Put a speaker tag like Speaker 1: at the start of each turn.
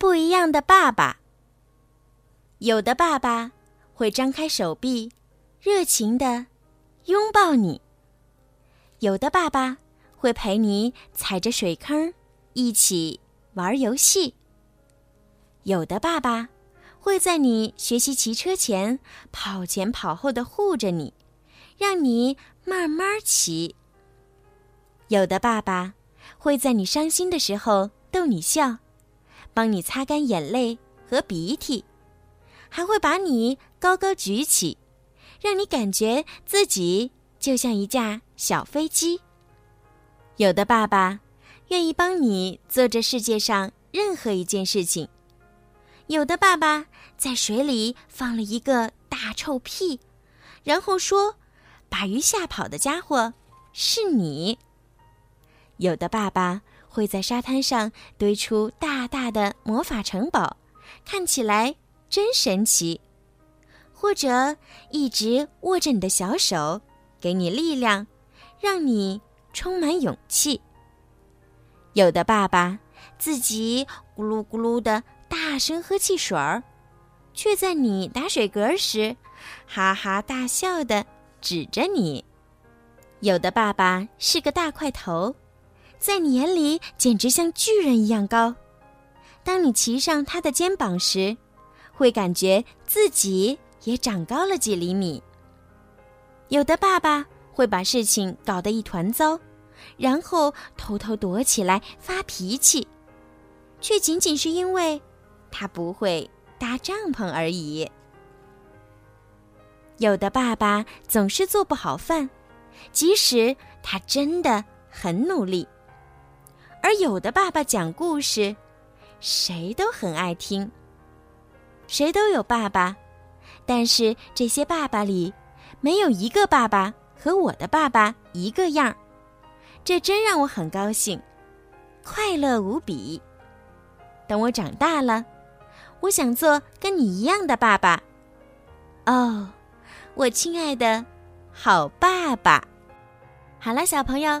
Speaker 1: 不一样的爸爸。有的爸爸会张开手臂，热情的拥抱你；有的爸爸会陪你踩着水坑，一起玩游戏；有的爸爸会在你学习骑车前跑前跑后的护着你，让你慢慢骑；有的爸爸会在你伤心的时候逗你笑，帮你擦干眼泪和鼻涕。还会把你高高举起，让你感觉自己就像一架小飞机。有的爸爸愿意帮你做这世界上任何一件事情，有的爸爸在水里放了一个大臭屁，然后说：“把鱼吓跑的家伙是你。”有的爸爸会在沙滩上堆出大大的魔法城堡，看起来。真神奇，或者一直握着你的小手，给你力量，让你充满勇气。有的爸爸自己咕噜咕噜的大声喝汽水儿，却在你打水嗝时，哈哈大笑的指着你。有的爸爸是个大块头，在你眼里简直像巨人一样高。当你骑上他的肩膀时，会感觉自己也长高了几厘米。有的爸爸会把事情搞得一团糟，然后偷偷躲起来发脾气，却仅仅是因为他不会搭帐篷而已。有的爸爸总是做不好饭，即使他真的很努力。而有的爸爸讲故事，谁都很爱听。谁都有爸爸，但是这些爸爸里，没有一个爸爸和我的爸爸一个样儿，这真让我很高兴，快乐无比。等我长大了，我想做跟你一样的爸爸。哦，我亲爱的，好爸爸。好了，小朋友，